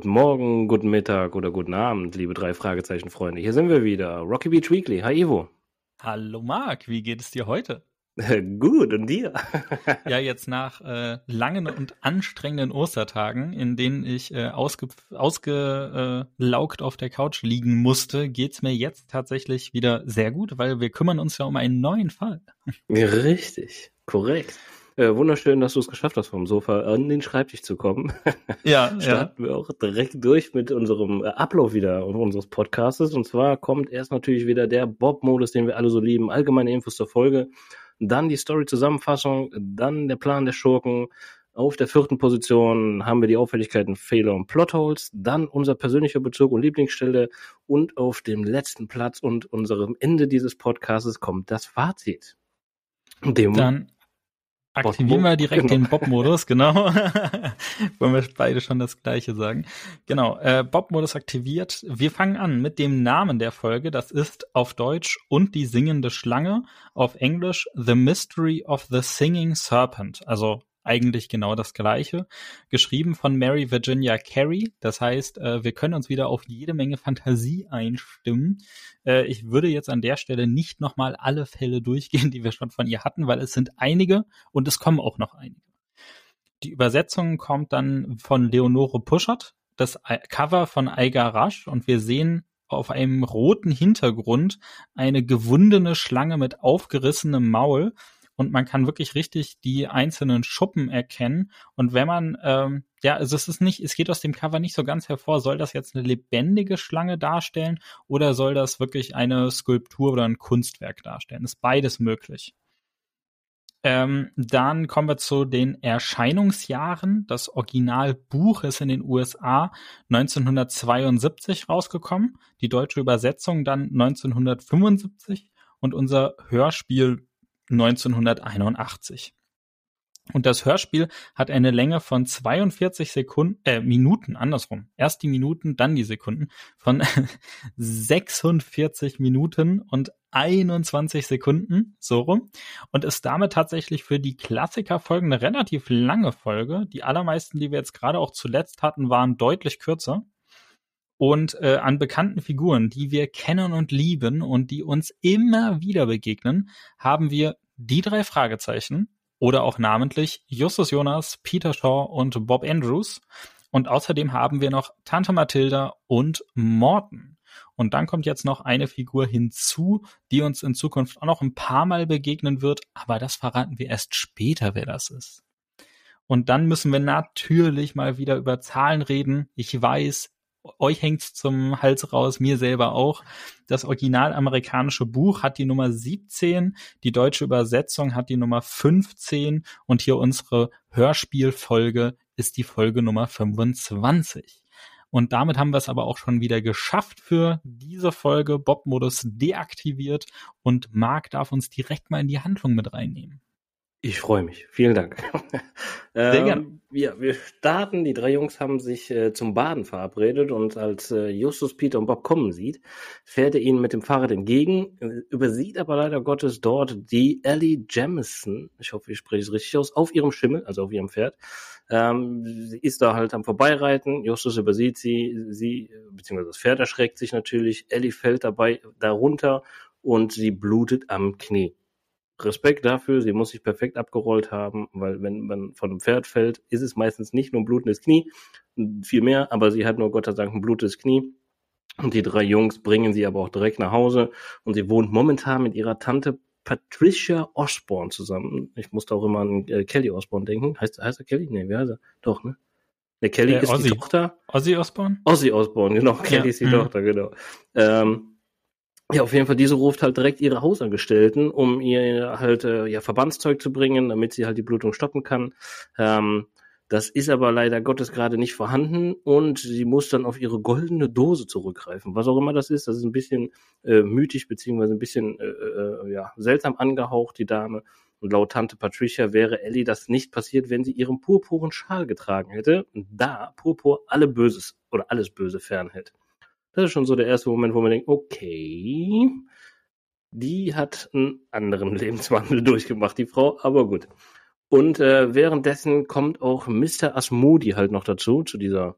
guten Morgen, guten Mittag oder guten Abend, liebe drei Fragezeichen Freunde. Hier sind wir wieder. Rocky Beach Weekly. Hi Ivo. Hallo Marc, wie geht es dir heute? Gut, und dir? ja, jetzt nach äh, langen und anstrengenden Ostertagen, in denen ich äh, ausge ausgelaugt auf der Couch liegen musste, geht's mir jetzt tatsächlich wieder sehr gut, weil wir kümmern uns ja um einen neuen Fall. Richtig, korrekt. Äh, wunderschön, dass du es geschafft hast, vom Sofa an den Schreibtisch zu kommen. Ja, Starten ja. wir auch direkt durch mit unserem äh, Ablauf wieder unseres Podcastes. Und zwar kommt erst natürlich wieder der Bob-Modus, den wir alle so lieben, allgemeine Infos zur Folge, dann die Story-Zusammenfassung, dann der Plan der Schurken. Auf der vierten Position haben wir die Auffälligkeiten, Fehler und Plotholes, dann unser persönlicher Bezug und Lieblingsstelle und auf dem letzten Platz und unserem Ende dieses Podcasts kommt das Fazit. Dem dann Aktivieren wir direkt genau. den Bob-Modus, genau. Wollen wir beide schon das Gleiche sagen. Genau, äh, Bob-Modus aktiviert. Wir fangen an mit dem Namen der Folge. Das ist auf Deutsch und die singende Schlange. Auf Englisch The Mystery of the Singing Serpent. Also eigentlich genau das Gleiche. Geschrieben von Mary Virginia Carey. Das heißt, äh, wir können uns wieder auf jede Menge Fantasie einstimmen. Äh, ich würde jetzt an der Stelle nicht nochmal alle Fälle durchgehen, die wir schon von ihr hatten, weil es sind einige und es kommen auch noch einige. Die Übersetzung kommt dann von Leonore Puschert, das Cover von Aiga Rasch und wir sehen auf einem roten Hintergrund eine gewundene Schlange mit aufgerissenem Maul und man kann wirklich richtig die einzelnen Schuppen erkennen. Und wenn man, ähm, ja, also es ist nicht, es geht aus dem Cover nicht so ganz hervor, soll das jetzt eine lebendige Schlange darstellen oder soll das wirklich eine Skulptur oder ein Kunstwerk darstellen? Ist beides möglich. Ähm, dann kommen wir zu den Erscheinungsjahren. Das Originalbuch ist in den USA 1972 rausgekommen, die deutsche Übersetzung dann 1975 und unser Hörspiel 1981. Und das Hörspiel hat eine Länge von 42 Sekunden, äh, Minuten, andersrum. Erst die Minuten, dann die Sekunden von 46 Minuten und 21 Sekunden, so rum. Und ist damit tatsächlich für die Klassikerfolgen eine relativ lange Folge. Die allermeisten, die wir jetzt gerade auch zuletzt hatten, waren deutlich kürzer. Und äh, an bekannten Figuren, die wir kennen und lieben und die uns immer wieder begegnen, haben wir die drei Fragezeichen oder auch namentlich Justus Jonas, Peter Shaw und Bob Andrews. Und außerdem haben wir noch Tante Mathilda und Morton. Und dann kommt jetzt noch eine Figur hinzu, die uns in Zukunft auch noch ein paar Mal begegnen wird, aber das verraten wir erst später, wer das ist. Und dann müssen wir natürlich mal wieder über Zahlen reden. Ich weiß, euch hängt's zum Hals raus, mir selber auch. Das original amerikanische Buch hat die Nummer 17, die deutsche Übersetzung hat die Nummer 15 und hier unsere Hörspielfolge ist die Folge Nummer 25. Und damit haben wir es aber auch schon wieder geschafft für diese Folge. Bob-Modus deaktiviert und Marc darf uns direkt mal in die Handlung mit reinnehmen. Ich freue mich. Vielen Dank. Sehr ähm, gern. Ja, wir starten. Die drei Jungs haben sich äh, zum Baden verabredet und als äh, Justus, Peter und Bob kommen sieht, fährt er ihnen mit dem Fahrrad entgegen, äh, übersieht aber leider Gottes dort die Ellie Jamison, ich hoffe, ich spreche es richtig aus, auf ihrem Schimmel, also auf ihrem Pferd. Ähm, sie ist da halt am Vorbeireiten. Justus übersieht sie, sie, beziehungsweise das Pferd erschreckt sich natürlich. Ellie fällt dabei darunter und sie blutet am Knie. Respekt dafür, sie muss sich perfekt abgerollt haben, weil wenn man von einem Pferd fällt, ist es meistens nicht nur ein blutendes Knie, viel mehr, aber sie hat nur Gott sei Dank ein blutendes Knie. Und die drei Jungs bringen sie aber auch direkt nach Hause und sie wohnt momentan mit ihrer Tante Patricia Osborne zusammen. Ich musste auch immer an äh, Kelly Osborne denken. Heißt, heißt er Kelly? Nee, wie heißt er? Doch, ne? Der Kelly äh, ist Ozzy. die Tochter. Ozzy Osborne? Ozzy Osborne, genau. Kelly ja. ist die mhm. Tochter, genau. Ähm, ja, auf jeden Fall, diese ruft halt direkt ihre Hausangestellten, um ihr halt äh, ja Verbandszeug zu bringen, damit sie halt die Blutung stoppen kann. Ähm, das ist aber leider Gottes gerade nicht vorhanden und sie muss dann auf ihre goldene Dose zurückgreifen. Was auch immer das ist, das ist ein bisschen äh, mythisch beziehungsweise ein bisschen äh, äh, ja, seltsam angehaucht, die Dame. Und laut Tante Patricia wäre Ellie das nicht passiert, wenn sie ihren purpuren Schal getragen hätte, da Purpur alle Böses oder alles Böse fernhält. Das ist schon so der erste Moment, wo man denkt, okay, die hat einen anderen Lebenswandel durchgemacht, die Frau, aber gut. Und äh, währenddessen kommt auch Mr. Asmodi halt noch dazu, zu dieser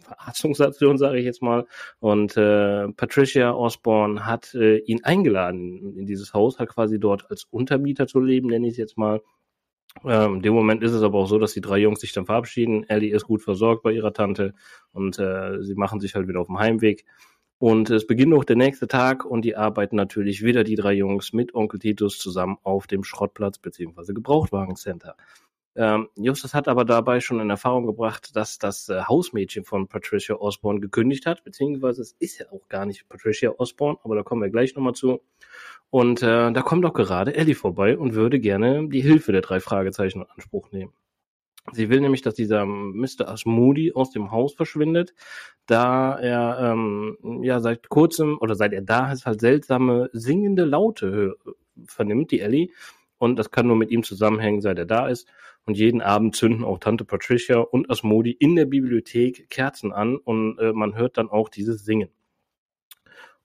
Verarztungsstation, sage ich jetzt mal. Und äh, Patricia Osborne hat äh, ihn eingeladen in dieses Haus, hat quasi dort als Untermieter zu leben, nenne ich es jetzt mal. Ähm, in dem Moment ist es aber auch so, dass die drei Jungs sich dann verabschieden. Ellie ist gut versorgt bei ihrer Tante und äh, sie machen sich halt wieder auf dem Heimweg. Und es beginnt auch der nächste Tag und die arbeiten natürlich wieder die drei Jungs mit Onkel Titus zusammen auf dem Schrottplatz beziehungsweise Gebrauchtwagencenter. Ähm, Justus hat aber dabei schon in Erfahrung gebracht, dass das äh, Hausmädchen von Patricia Osborne gekündigt hat, beziehungsweise es ist ja auch gar nicht Patricia Osborne, aber da kommen wir gleich nochmal zu. Und äh, da kommt auch gerade Ellie vorbei und würde gerne die Hilfe der drei Fragezeichen in Anspruch nehmen. Sie will nämlich, dass dieser Mr. Asmoody aus dem Haus verschwindet, da er ähm, ja seit kurzem oder seit er da ist halt seltsame singende Laute vernimmt, die Ellie. Und das kann nur mit ihm zusammenhängen, seit er da ist. Und jeden Abend zünden auch Tante Patricia und Asmodi in der Bibliothek Kerzen an und äh, man hört dann auch dieses Singen.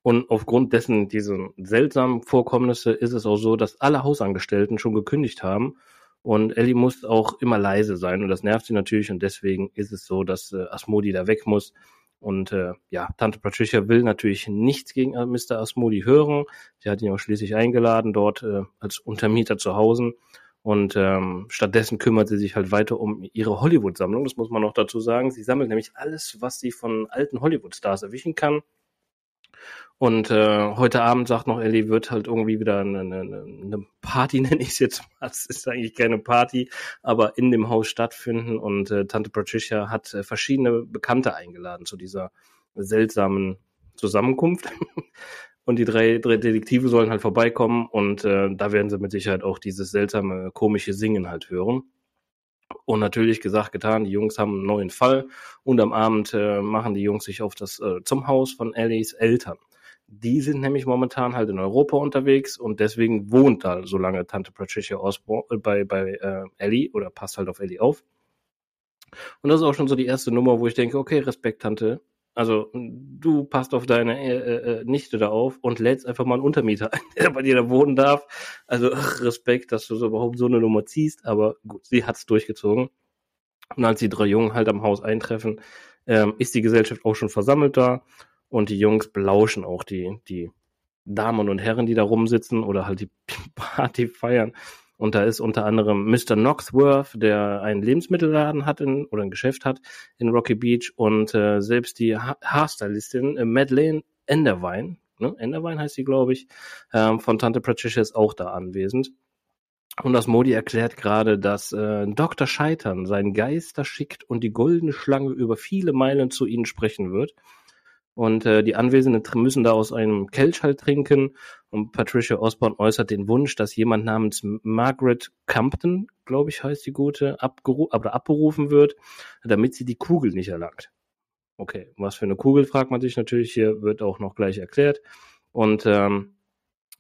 Und aufgrund dessen, diesen seltsamen Vorkommnisse, ist es auch so, dass alle Hausangestellten schon gekündigt haben. Und Ellie muss auch immer leise sein und das nervt sie natürlich und deswegen ist es so, dass äh, Asmodi da weg muss. Und äh, ja, Tante Patricia will natürlich nichts gegen äh, Mr. Asmodi hören. Sie hat ihn auch schließlich eingeladen, dort äh, als Untermieter zu Hause. Und ähm, stattdessen kümmert sie sich halt weiter um ihre Hollywood-Sammlung. Das muss man noch dazu sagen. Sie sammelt nämlich alles, was sie von alten Hollywood-Stars erwischen kann. Und äh, heute Abend sagt noch Ellie, wird halt irgendwie wieder eine, eine, eine Party, nenne ich es jetzt mal. Es ist eigentlich keine Party, aber in dem Haus stattfinden. Und äh, Tante Patricia hat äh, verschiedene Bekannte eingeladen zu dieser seltsamen Zusammenkunft. Und die drei, drei Detektive sollen halt vorbeikommen und äh, da werden sie mit Sicherheit auch dieses seltsame, komische Singen halt hören. Und natürlich gesagt, getan, die Jungs haben einen neuen Fall und am Abend äh, machen die Jungs sich auf das äh, zum Haus von Ellies Eltern. Die sind nämlich momentan halt in Europa unterwegs und deswegen wohnt da so lange Tante Patricia Osborne äh, bei, bei äh, Ellie oder passt halt auf Ellie auf. Und das ist auch schon so die erste Nummer, wo ich denke, okay, Respekt, Tante, also du passt auf deine äh, äh, äh, Nichte da auf und lädst einfach mal einen Untermieter ein, der bei dir da wohnen darf. Also Respekt, dass du so überhaupt so eine Nummer ziehst, aber gut, sie hat's durchgezogen. Und als die drei Jungen halt am Haus eintreffen, ähm, ist die Gesellschaft auch schon versammelt da und die Jungs belauschen auch die, die Damen und Herren, die da rumsitzen oder halt die Party feiern. Und da ist unter anderem Mr. Knoxworth, der einen Lebensmittelladen hat in, oder ein Geschäft hat in Rocky Beach und äh, selbst die ha Haarstylistin äh, Madeleine Enderwein, ne? Enderwein heißt sie, glaube ich, ähm, von Tante Patricia ist auch da anwesend. Und das Modi erklärt gerade, dass äh, Dr. Scheitern seinen Geister schickt und die goldene Schlange über viele Meilen zu ihnen sprechen wird. Und äh, die Anwesenden müssen da aus einem Kelch halt trinken. Und Patricia Osborne äußert den Wunsch, dass jemand namens Margaret Compton, glaube ich, heißt die gute, abberufen wird, damit sie die Kugel nicht erlangt. Okay, was für eine Kugel, fragt man sich natürlich. Hier wird auch noch gleich erklärt. Und ähm,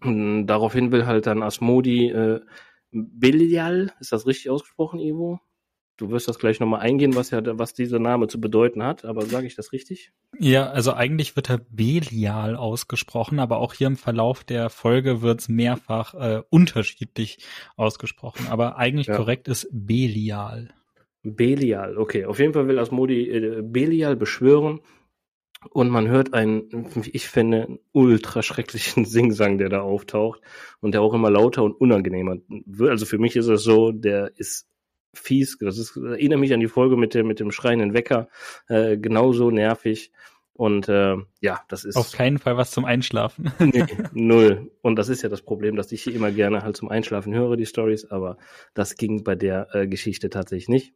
daraufhin will halt dann Asmodi äh, Belial, ist das richtig ausgesprochen, Ivo? Du wirst das gleich nochmal eingehen, was ja, was dieser Name zu bedeuten hat, aber sage ich das richtig? Ja, also eigentlich wird er Belial ausgesprochen, aber auch hier im Verlauf der Folge wird es mehrfach äh, unterschiedlich ausgesprochen. Aber eigentlich ja. korrekt ist Belial. Belial, okay. Auf jeden Fall will Asmodi äh, Belial beschwören und man hört einen, ich finde, ultra schrecklichen Singsang, der da auftaucht und der auch immer lauter und unangenehmer wird. Also für mich ist es so, der ist fies. Das ist, erinnere mich an die Folge mit dem, mit dem schreienden Wecker. Äh, genauso nervig. Und äh, ja, das ist. Auf keinen Fall was zum Einschlafen. nee, null. Und das ist ja das Problem, dass ich hier immer gerne halt zum Einschlafen höre, die Stories, aber das ging bei der äh, Geschichte tatsächlich nicht.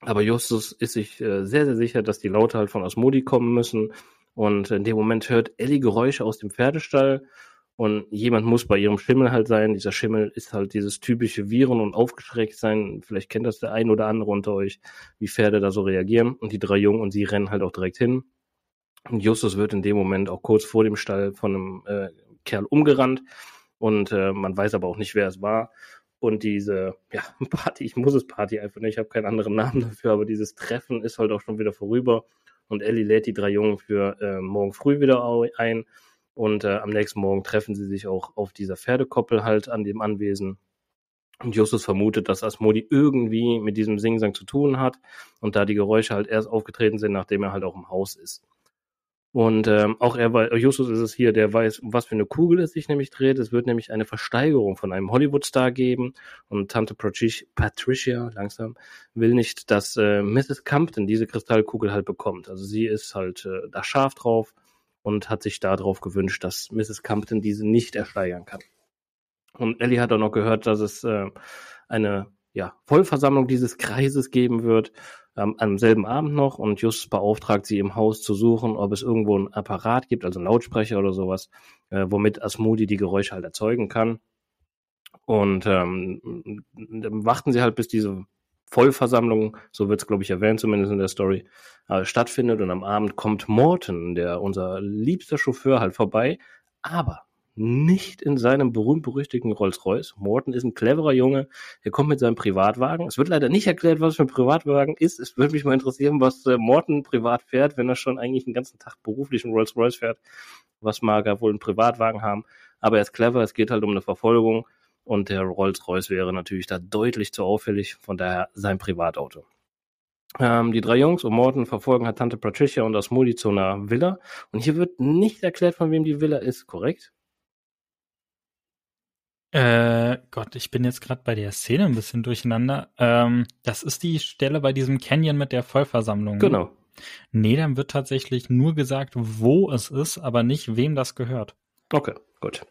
Aber Justus ist sich äh, sehr, sehr sicher, dass die Laute halt von Asmodi kommen müssen. Und in dem Moment hört Ellie Geräusche aus dem Pferdestall und jemand muss bei ihrem Schimmel halt sein. Dieser Schimmel ist halt dieses typische Viren und aufgeschreckt sein. Vielleicht kennt das der ein oder andere unter euch, wie Pferde da so reagieren. Und die drei Jungen und sie rennen halt auch direkt hin. Und Justus wird in dem Moment auch kurz vor dem Stall von einem äh, Kerl umgerannt. Und äh, man weiß aber auch nicht, wer es war. Und diese, ja, Party, ich muss es Party einfach nicht, ich habe keinen anderen Namen dafür, aber dieses Treffen ist halt auch schon wieder vorüber. Und Ellie lädt die drei Jungen für äh, morgen früh wieder ein. Und äh, am nächsten Morgen treffen sie sich auch auf dieser Pferdekoppel halt an dem Anwesen. Und Justus vermutet, dass Asmodi irgendwie mit diesem Singsang zu tun hat und da die Geräusche halt erst aufgetreten sind, nachdem er halt auch im Haus ist. Und ähm, auch er, Justus ist es hier, der weiß, was für eine Kugel es sich nämlich dreht. Es wird nämlich eine Versteigerung von einem Hollywood-Star geben. Und Tante Patricia, langsam, will nicht, dass äh, Mrs. Compton diese Kristallkugel halt bekommt. Also sie ist halt äh, da scharf drauf und hat sich darauf gewünscht, dass Mrs. Compton diese nicht ersteigern kann. Und Ellie hat auch noch gehört, dass es äh, eine ja, Vollversammlung dieses Kreises geben wird, ähm, am selben Abend noch. Und Just beauftragt sie im Haus zu suchen, ob es irgendwo ein Apparat gibt, also ein Lautsprecher oder sowas, äh, womit Asmodi die Geräusche halt erzeugen kann. Und ähm, dann warten sie halt, bis diese Vollversammlung, so wird es, glaube ich, erwähnt, zumindest in der Story, äh, stattfindet. Und am Abend kommt Morton, der unser liebster Chauffeur, halt vorbei. Aber nicht in seinem berühmt-berüchtigten Rolls-Royce. Morton ist ein cleverer Junge. Er kommt mit seinem Privatwagen. Es wird leider nicht erklärt, was für ein Privatwagen ist. Es würde mich mal interessieren, was äh, Morton privat fährt, wenn er schon eigentlich den ganzen Tag beruflichen Rolls-Royce fährt. Was mag er wohl einen Privatwagen haben? Aber er ist clever. Es geht halt um eine Verfolgung. Und der Rolls-Royce wäre natürlich da deutlich zu auffällig. Von daher sein Privatauto. Ähm, die drei Jungs und Morton verfolgen halt Tante Patricia und das Moody zu einer Villa. Und hier wird nicht erklärt, von wem die Villa ist, korrekt? Äh, Gott, ich bin jetzt gerade bei der Szene ein bisschen durcheinander. Ähm, das ist die Stelle bei diesem Canyon mit der Vollversammlung. Genau. Nee, dann wird tatsächlich nur gesagt, wo es ist, aber nicht, wem das gehört. Okay, gut.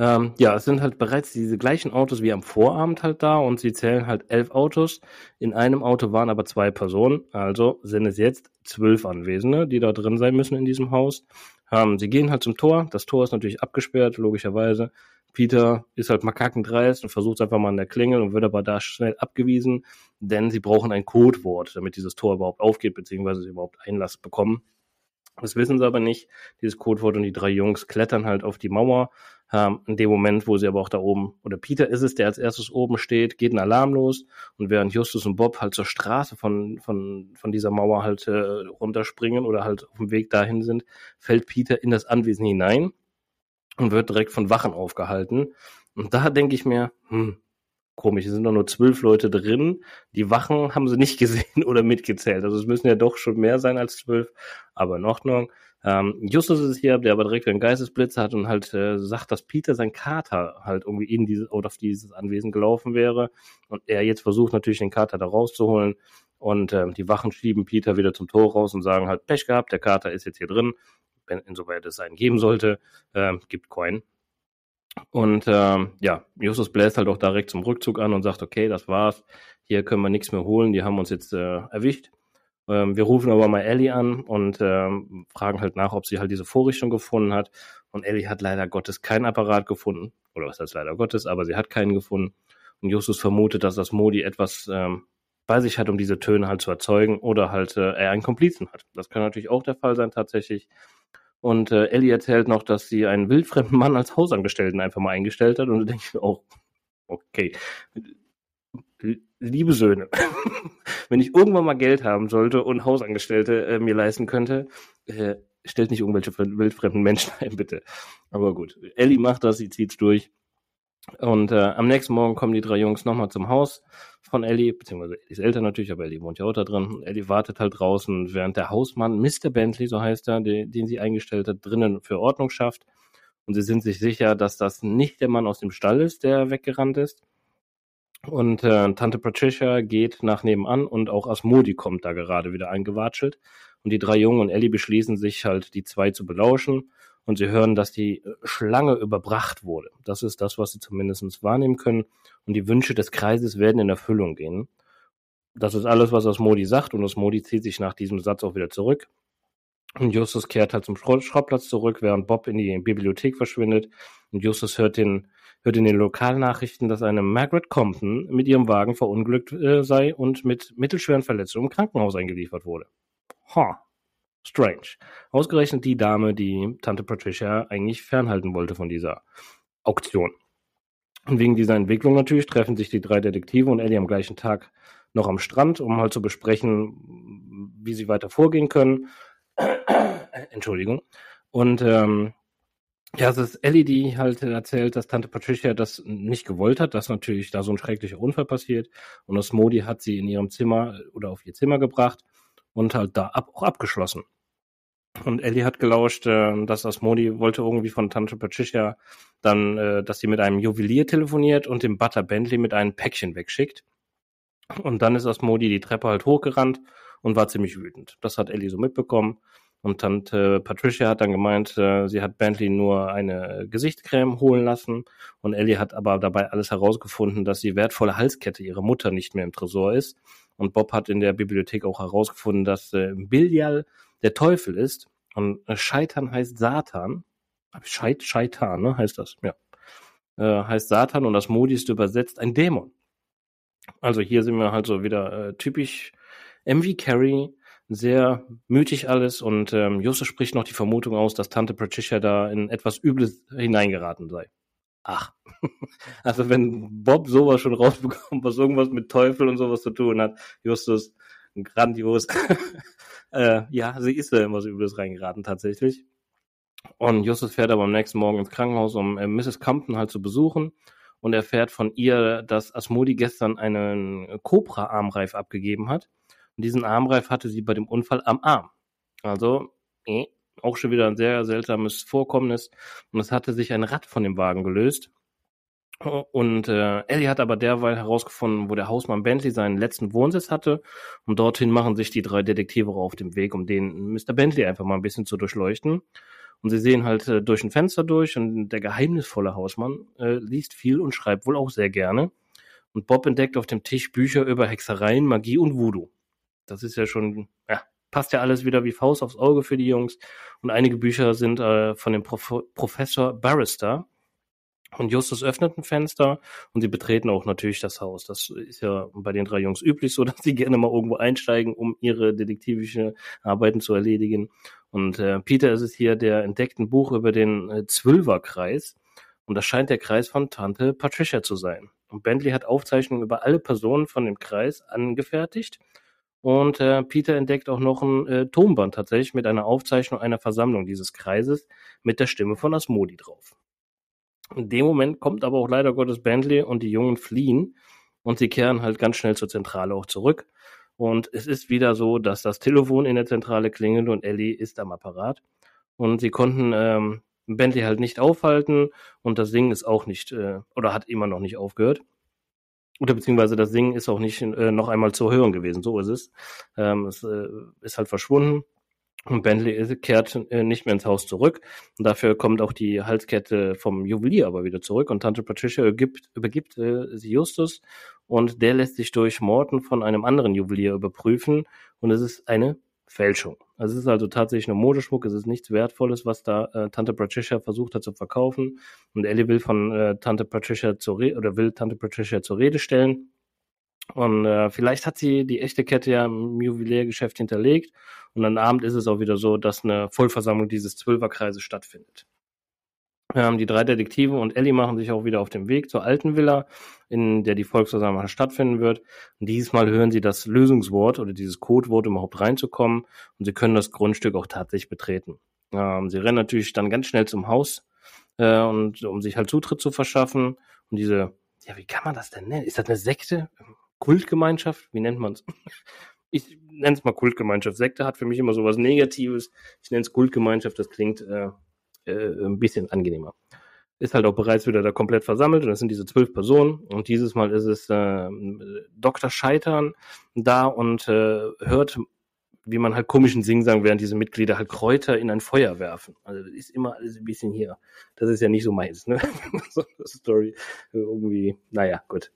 Ähm, ja, es sind halt bereits diese gleichen Autos wie am Vorabend halt da und sie zählen halt elf Autos. In einem Auto waren aber zwei Personen, also sind es jetzt zwölf Anwesende, die da drin sein müssen in diesem Haus. Ähm, sie gehen halt zum Tor. Das Tor ist natürlich abgesperrt, logischerweise. Peter ist halt makakendreist und versucht einfach mal an der Klingel und wird aber da schnell abgewiesen, denn sie brauchen ein Codewort, damit dieses Tor überhaupt aufgeht, beziehungsweise sie überhaupt Einlass bekommen. Das wissen sie aber nicht, dieses Codewort und die drei Jungs klettern halt auf die Mauer. Ähm, in dem Moment, wo sie aber auch da oben, oder Peter ist es, der als erstes oben steht, geht ein Alarm los und während Justus und Bob halt zur Straße von, von, von dieser Mauer halt äh, runterspringen oder halt auf dem Weg dahin sind, fällt Peter in das Anwesen hinein und wird direkt von Wachen aufgehalten. Und da denke ich mir, hm, komisch, es sind doch nur zwölf Leute drin. Die Wachen haben sie nicht gesehen oder mitgezählt. Also es müssen ja doch schon mehr sein als zwölf, aber in Ordnung. Ähm, Justus ist hier, der aber direkt einen Geistesblitz hat und halt äh, sagt, dass Peter sein Kater halt irgendwie in dieses oder auf dieses Anwesen gelaufen wäre und er jetzt versucht natürlich den Kater da rauszuholen und äh, die Wachen schieben Peter wieder zum Tor raus und sagen halt Pech gehabt, der Kater ist jetzt hier drin wenn insoweit es einen geben sollte, äh, gibt Coin. Und ähm, ja, Justus bläst halt auch direkt zum Rückzug an und sagt, okay, das war's, hier können wir nichts mehr holen, die haben uns jetzt äh, erwischt. Ähm, wir rufen aber mal Ellie an und ähm, fragen halt nach, ob sie halt diese Vorrichtung gefunden hat. Und Ellie hat leider Gottes keinen Apparat gefunden. Oder was heißt leider Gottes, aber sie hat keinen gefunden. Und Justus vermutet, dass das Modi etwas ähm, bei sich hat, um diese Töne halt zu erzeugen oder halt äh, er einen Komplizen hat. Das kann natürlich auch der Fall sein tatsächlich. Und äh, Ellie erzählt noch, dass sie einen wildfremden Mann als Hausangestellten einfach mal eingestellt hat. Und da denke ich mir auch, okay, liebe Söhne, wenn ich irgendwann mal Geld haben sollte und Hausangestellte äh, mir leisten könnte, äh, stellt nicht irgendwelche wildfremden Menschen ein, bitte. Aber gut, Ellie macht das, sie zieht's durch. Und äh, am nächsten Morgen kommen die drei Jungs nochmal zum Haus von Ellie, beziehungsweise Ellies Eltern natürlich, aber Ellie wohnt ja auch da drin. Ellie wartet halt draußen, während der Hausmann, Mr. Bentley, so heißt er, den, den sie eingestellt hat, drinnen für Ordnung schafft. Und sie sind sich sicher, dass das nicht der Mann aus dem Stall ist, der weggerannt ist. Und äh, Tante Patricia geht nach nebenan und auch Asmodi kommt da gerade wieder eingewatschelt. Und die drei Jungen und Ellie beschließen sich halt, die zwei zu belauschen und sie hören, dass die äh, Schlange überbracht wurde. Das ist das, was sie zumindest wahrnehmen können. Und die Wünsche des Kreises werden in Erfüllung gehen. Das ist alles, was Osmodi sagt. Und Osmodi zieht sich nach diesem Satz auch wieder zurück. Und Justus kehrt halt zum Schrottplatz zurück, während Bob in die Bibliothek verschwindet. Und Justus hört, den, hört in den Lokalnachrichten, dass eine Margaret Compton mit ihrem Wagen verunglückt äh, sei und mit mittelschweren Verletzungen im Krankenhaus eingeliefert wurde. Ha, Strange. Ausgerechnet die Dame, die Tante Patricia eigentlich fernhalten wollte von dieser Auktion. Und wegen dieser Entwicklung natürlich treffen sich die drei Detektive und Ellie am gleichen Tag noch am Strand, um halt zu besprechen, wie sie weiter vorgehen können. Entschuldigung. Und ähm, Ja, es ist Ellie, die halt erzählt, dass Tante Patricia das nicht gewollt hat, dass natürlich da so ein schrecklicher Unfall passiert. Und das Modi hat sie in ihrem Zimmer oder auf ihr Zimmer gebracht und halt da ab, auch abgeschlossen. Und Ellie hat gelauscht, äh, dass Asmodi wollte irgendwie von Tante Patricia dann, äh, dass sie mit einem Juwelier telefoniert und dem Butter Bentley mit einem Päckchen wegschickt. Und dann ist Asmodi die Treppe halt hochgerannt und war ziemlich wütend. Das hat Ellie so mitbekommen. Und Tante Patricia hat dann gemeint, äh, sie hat Bentley nur eine Gesichtscreme holen lassen. Und Ellie hat aber dabei alles herausgefunden, dass die wertvolle Halskette ihrer Mutter nicht mehr im Tresor ist. Und Bob hat in der Bibliothek auch herausgefunden, dass äh, Biljal der Teufel ist. Und äh, Scheitern heißt Satan. Scheit, Scheitan, ne, heißt das, ja. Äh, heißt Satan und das Modi ist übersetzt ein Dämon. Also hier sind wir halt so wieder äh, typisch MV Carey, sehr mütig alles und ähm, Justus spricht noch die Vermutung aus, dass Tante Patricia da in etwas Übles hineingeraten sei. Ach, also wenn Bob sowas schon rausbekommt, was irgendwas mit Teufel und sowas zu tun hat, Justus, grandios. äh, ja, sie ist da immer so Übles reingeraten tatsächlich. Und Justus fährt aber am nächsten Morgen ins Krankenhaus, um äh, Mrs. Compton halt zu besuchen und erfährt von ihr, dass Asmodi gestern einen Cobra-Armreif abgegeben hat und diesen Armreif hatte sie bei dem Unfall am Arm. Also, eh, auch schon wieder ein sehr seltsames Vorkommnis. Und es hatte sich ein Rad von dem Wagen gelöst. Und äh, Ellie hat aber derweil herausgefunden, wo der Hausmann Bentley seinen letzten Wohnsitz hatte. Und dorthin machen sich die drei Detektive auf dem Weg, um den Mr. Bentley einfach mal ein bisschen zu durchleuchten. Und sie sehen halt äh, durch ein Fenster durch und der geheimnisvolle Hausmann äh, liest viel und schreibt wohl auch sehr gerne. Und Bob entdeckt auf dem Tisch Bücher über Hexereien, Magie und Voodoo. Das ist ja schon, ja, passt ja alles wieder wie Faust aufs Auge für die Jungs. Und einige Bücher sind äh, von dem Prof Professor Barrister. Und Justus öffnet ein Fenster und sie betreten auch natürlich das Haus. Das ist ja bei den drei Jungs üblich so, dass sie gerne mal irgendwo einsteigen, um ihre detektivische Arbeiten zu erledigen. Und äh, Peter ist es hier, der entdeckt ein Buch über den äh, Zwölferkreis. Und das scheint der Kreis von Tante Patricia zu sein. Und Bentley hat Aufzeichnungen über alle Personen von dem Kreis angefertigt und äh, Peter entdeckt auch noch ein äh, Tonband tatsächlich mit einer Aufzeichnung einer Versammlung dieses Kreises mit der Stimme von Asmodi drauf. In dem Moment kommt aber auch leider Gottes Bentley und die Jungen fliehen und sie kehren halt ganz schnell zur Zentrale auch zurück. Und es ist wieder so, dass das Telefon in der Zentrale klingelt und Ellie ist am Apparat. Und sie konnten ähm, Bentley halt nicht aufhalten und das Singen ist auch nicht, äh, oder hat immer noch nicht aufgehört. Oder beziehungsweise das Singen ist auch nicht äh, noch einmal zu hören gewesen, so ist es. Ähm, es äh, ist halt verschwunden. Und Bentley kehrt äh, nicht mehr ins Haus zurück. Und dafür kommt auch die Halskette vom Juwelier aber wieder zurück. Und Tante Patricia übergibt, übergibt äh, sie Justus. Und der lässt sich durch Morton von einem anderen Juwelier überprüfen. Und es ist eine Fälschung. Also es ist also tatsächlich nur Modeschmuck, es ist nichts Wertvolles, was da äh, Tante Patricia versucht hat zu verkaufen. Und Ellie will von äh, Tante Patricia zur Rede oder will Tante Patricia zur Rede stellen. Und äh, vielleicht hat sie die echte Kette ja im Juweliergeschäft hinterlegt. Und am Abend ist es auch wieder so, dass eine Vollversammlung dieses Zwölferkreises stattfindet. Ähm, die drei Detektive und Ellie machen sich auch wieder auf den Weg zur alten Villa, in der die Volksversammlung stattfinden wird. Und dieses Mal hören sie das Lösungswort oder dieses Codewort, um überhaupt reinzukommen. Und sie können das Grundstück auch tatsächlich betreten. Ähm, sie rennen natürlich dann ganz schnell zum Haus, äh, und, um sich halt Zutritt zu verschaffen. Und diese, ja, wie kann man das denn nennen? Ist das eine Sekte? Kultgemeinschaft? Wie nennt man es? Ich nenne es mal Kultgemeinschaft. Sekte hat für mich immer so was Negatives. Ich nenne es Kultgemeinschaft, das klingt äh, äh, ein bisschen angenehmer. Ist halt auch bereits wieder da komplett versammelt und das sind diese zwölf Personen und dieses Mal ist es äh, Dr. Scheitern da und äh, hört, wie man halt komischen Singen sagen, während diese Mitglieder halt Kräuter in ein Feuer werfen. Also das ist immer alles ein bisschen hier. Das ist ja nicht so meins, ne? so eine Story irgendwie, naja, gut.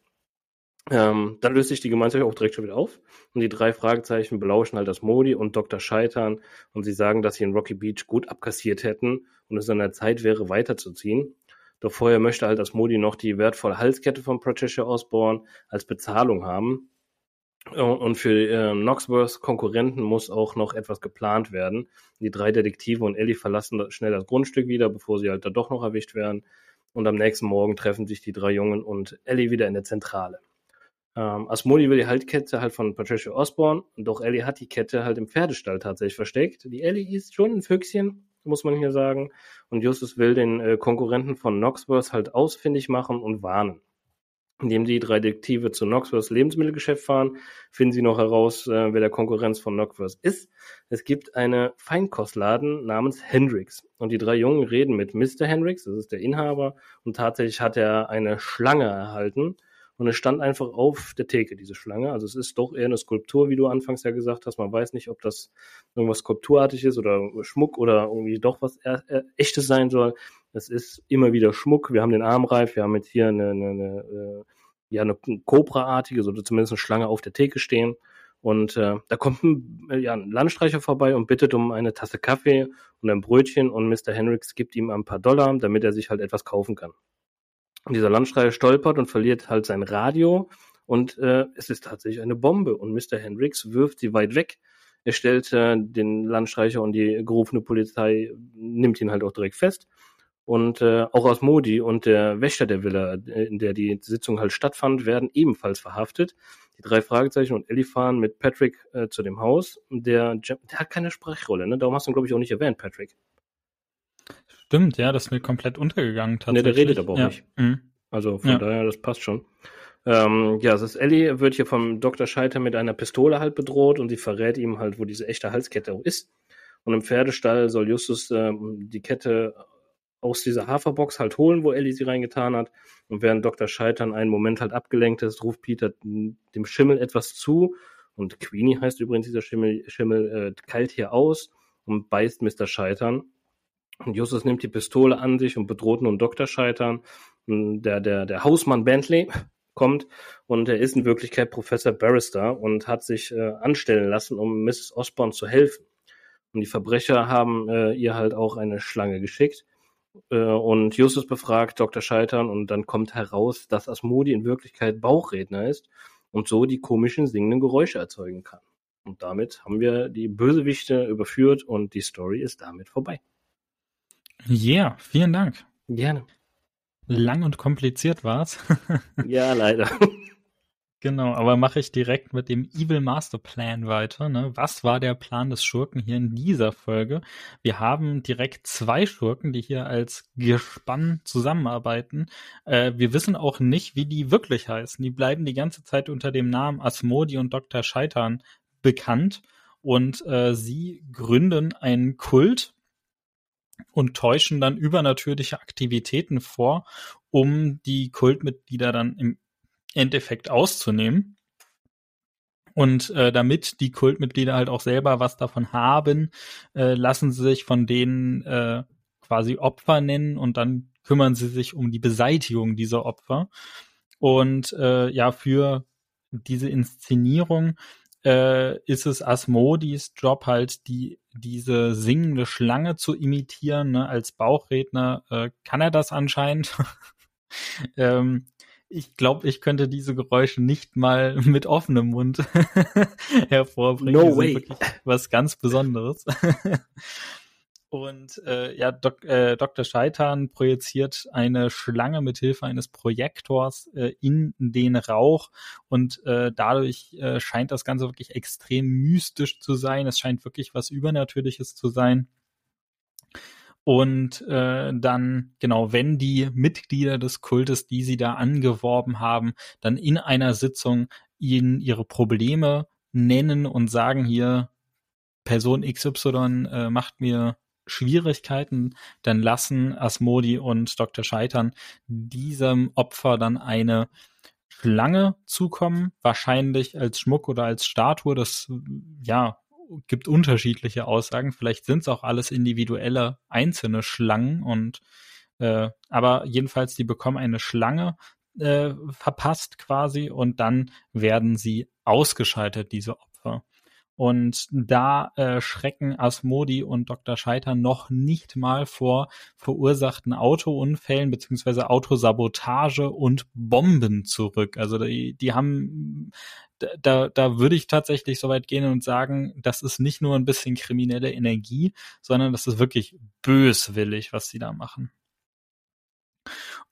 Ähm, dann löst sich die Gemeinschaft auch direkt schon wieder auf und die drei Fragezeichen belauschen halt das Modi und Dr. Scheitern und sie sagen, dass sie in Rocky Beach gut abkassiert hätten und es an der Zeit wäre, weiterzuziehen. Doch vorher möchte halt das Modi noch die wertvolle Halskette von Patricia Osborne als Bezahlung haben. Und für äh, Knoxworth Konkurrenten muss auch noch etwas geplant werden. Die drei Detektive und Ellie verlassen schnell das Grundstück wieder, bevor sie halt da doch noch erwischt werden. Und am nächsten Morgen treffen sich die drei Jungen und Ellie wieder in der Zentrale. Ähm, Asmodi will die Haltkette halt von Patricia Osborne, doch Ellie hat die Kette halt im Pferdestall tatsächlich versteckt. Die Ellie ist schon ein Füchschen, muss man hier sagen. Und Justus will den äh, Konkurrenten von Knoxworth halt ausfindig machen und warnen. Indem die drei Detektive zu Knoxworths Lebensmittelgeschäft fahren, finden sie noch heraus, äh, wer der Konkurrenz von Knoxworth ist. Es gibt eine Feinkostladen namens Hendrix. Und die drei Jungen reden mit Mr. Hendrix, das ist der Inhaber, und tatsächlich hat er eine Schlange erhalten. Und es stand einfach auf der Theke, diese Schlange. Also es ist doch eher eine Skulptur, wie du anfangs ja gesagt hast. Man weiß nicht, ob das irgendwas skulpturartig ist oder Schmuck oder irgendwie doch was echtes sein soll. Es ist immer wieder Schmuck. Wir haben den Armreif, wir haben jetzt hier eine, eine, eine äh, ja, eine Cobra-artige, oder zumindest eine Schlange auf der Theke stehen. Und äh, da kommt ein, ja, ein Landstreicher vorbei und bittet um eine Tasse Kaffee und ein Brötchen und Mr. Hendricks gibt ihm ein paar Dollar, damit er sich halt etwas kaufen kann. Dieser Landstreicher stolpert und verliert halt sein Radio und äh, es ist tatsächlich eine Bombe und Mr. Hendricks wirft sie weit weg. Er stellt äh, den Landstreicher und die gerufene Polizei nimmt ihn halt auch direkt fest und äh, auch aus Modi und der Wächter der Villa, äh, in der die Sitzung halt stattfand, werden ebenfalls verhaftet. Die drei Fragezeichen und Ellie fahren mit Patrick äh, zu dem Haus. Der, der hat keine Sprechrolle, ne? Darum hast du ihn, glaube ich, auch nicht erwähnt, Patrick. Stimmt, ja, das ist mir komplett untergegangen tatsächlich. Ne, der redet aber auch ja. nicht. Mhm. Also von ja. daher, das passt schon. Ähm, ja, es ist Ellie, wird hier vom Dr. Scheiter mit einer Pistole halt bedroht und sie verrät ihm halt, wo diese echte Halskette auch ist. Und im Pferdestall soll Justus äh, die Kette aus dieser Haferbox halt holen, wo Ellie sie reingetan hat. Und während Dr. Scheitern einen Moment halt abgelenkt ist, ruft Peter dem Schimmel etwas zu. Und Queenie heißt übrigens dieser Schimmel, Schimmel äh, kalt hier aus und beißt Mr. Scheitern. Und Justus nimmt die Pistole an sich und bedroht nun Dr. Scheitern. Der, der, der Hausmann Bentley kommt und er ist in Wirklichkeit Professor Barrister und hat sich äh, anstellen lassen, um Mrs. Osborne zu helfen. Und die Verbrecher haben äh, ihr halt auch eine Schlange geschickt. Äh, und Justus befragt Dr. Scheitern und dann kommt heraus, dass Asmodi in Wirklichkeit Bauchredner ist und so die komischen singenden Geräusche erzeugen kann. Und damit haben wir die Bösewichte überführt und die Story ist damit vorbei. Yeah, vielen Dank. Gerne. Lang und kompliziert war's. ja, leider. Genau, aber mache ich direkt mit dem Evil Master Plan weiter. Ne? Was war der Plan des Schurken hier in dieser Folge? Wir haben direkt zwei Schurken, die hier als Gespann zusammenarbeiten. Äh, wir wissen auch nicht, wie die wirklich heißen. Die bleiben die ganze Zeit unter dem Namen Asmodi und Dr. Scheitern bekannt und äh, sie gründen einen Kult und täuschen dann übernatürliche Aktivitäten vor, um die Kultmitglieder dann im Endeffekt auszunehmen. Und äh, damit die Kultmitglieder halt auch selber was davon haben, äh, lassen sie sich von denen äh, quasi Opfer nennen und dann kümmern sie sich um die Beseitigung dieser Opfer. Und äh, ja, für diese Inszenierung äh, ist es Asmodis Job halt, die diese singende Schlange zu imitieren. Ne? Als Bauchredner äh, kann er das anscheinend. ähm, ich glaube, ich könnte diese Geräusche nicht mal mit offenem Mund hervorbringen. No way. was ganz Besonderes. Und äh, ja, Dok äh, Dr. Scheitan projiziert eine Schlange mit Hilfe eines Projektors äh, in den Rauch und äh, dadurch äh, scheint das Ganze wirklich extrem mystisch zu sein. Es scheint wirklich was Übernatürliches zu sein. Und äh, dann, genau, wenn die Mitglieder des Kultes, die sie da angeworben haben, dann in einer Sitzung ihnen ihre Probleme nennen und sagen hier, Person XY äh, macht mir Schwierigkeiten, dann lassen Asmodi und Dr. Scheitern diesem Opfer dann eine Schlange zukommen, wahrscheinlich als Schmuck oder als Statue. Das ja gibt unterschiedliche Aussagen. Vielleicht sind es auch alles individuelle einzelne Schlangen und äh, aber jedenfalls, die bekommen eine Schlange äh, verpasst quasi und dann werden sie ausgeschaltet, diese Opfer. Und da äh, schrecken Asmodi und Dr. Scheiter noch nicht mal vor verursachten Autounfällen beziehungsweise Autosabotage und Bomben zurück. Also die, die haben da, da würde ich tatsächlich so weit gehen und sagen, das ist nicht nur ein bisschen kriminelle Energie, sondern das ist wirklich böswillig, was sie da machen.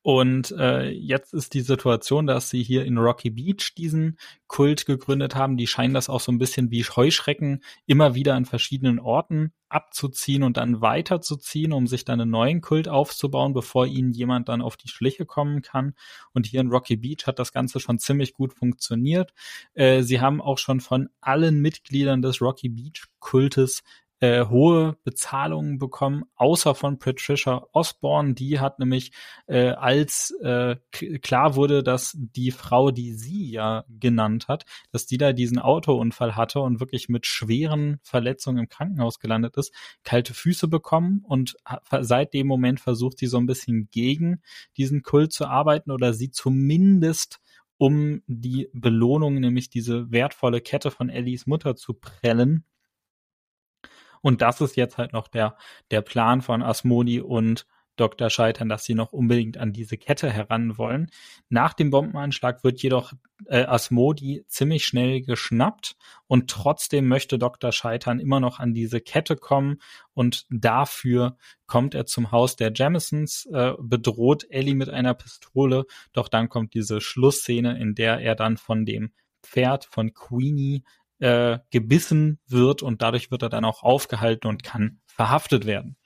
Und äh, jetzt ist die Situation, dass sie hier in Rocky Beach diesen Kult gegründet haben. Die scheinen das auch so ein bisschen wie Heuschrecken immer wieder an verschiedenen Orten abzuziehen und dann weiterzuziehen, um sich dann einen neuen Kult aufzubauen, bevor ihnen jemand dann auf die Schliche kommen kann. Und hier in Rocky Beach hat das Ganze schon ziemlich gut funktioniert. Äh, sie haben auch schon von allen Mitgliedern des Rocky Beach Kultes äh, hohe Bezahlungen bekommen, außer von Patricia Osborne. Die hat nämlich, äh, als äh, klar wurde, dass die Frau, die sie ja genannt hat, dass die da diesen Autounfall hatte und wirklich mit schweren Verletzungen im Krankenhaus gelandet ist, kalte Füße bekommen und seit dem Moment versucht sie so ein bisschen gegen diesen Kult zu arbeiten oder sie zumindest um die Belohnung, nämlich diese wertvolle Kette von Ellies Mutter zu prellen, und das ist jetzt halt noch der, der Plan von Asmodi und Dr. Scheitern, dass sie noch unbedingt an diese Kette heran wollen. Nach dem Bombenanschlag wird jedoch äh, Asmodi ziemlich schnell geschnappt und trotzdem möchte Dr. Scheitern immer noch an diese Kette kommen und dafür kommt er zum Haus der Jamisons, äh, bedroht Ellie mit einer Pistole, doch dann kommt diese Schlussszene, in der er dann von dem Pferd von Queenie äh, gebissen wird und dadurch wird er dann auch aufgehalten und kann verhaftet werden.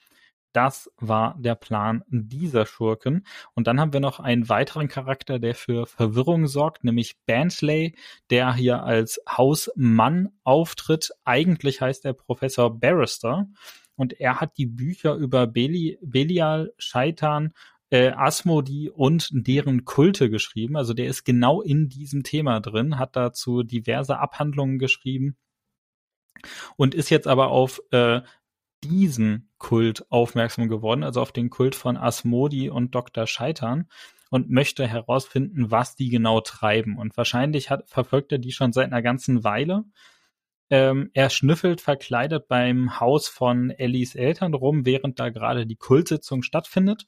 Das war der Plan dieser Schurken. Und dann haben wir noch einen weiteren Charakter, der für Verwirrung sorgt, nämlich Bentley, der hier als Hausmann auftritt. Eigentlich heißt er Professor Barrister. Und er hat die Bücher über Beli Belial, Scheitan äh, Asmodi und deren Kulte geschrieben. Also der ist genau in diesem Thema drin, hat dazu diverse Abhandlungen geschrieben und ist jetzt aber auf äh, diesen Kult aufmerksam geworden, also auf den Kult von Asmodi und Dr. Scheitern und möchte herausfinden, was die genau treiben. Und wahrscheinlich hat, verfolgt er die schon seit einer ganzen Weile. Ähm, er schnüffelt verkleidet beim Haus von Ellies Eltern rum, während da gerade die Kultsitzung stattfindet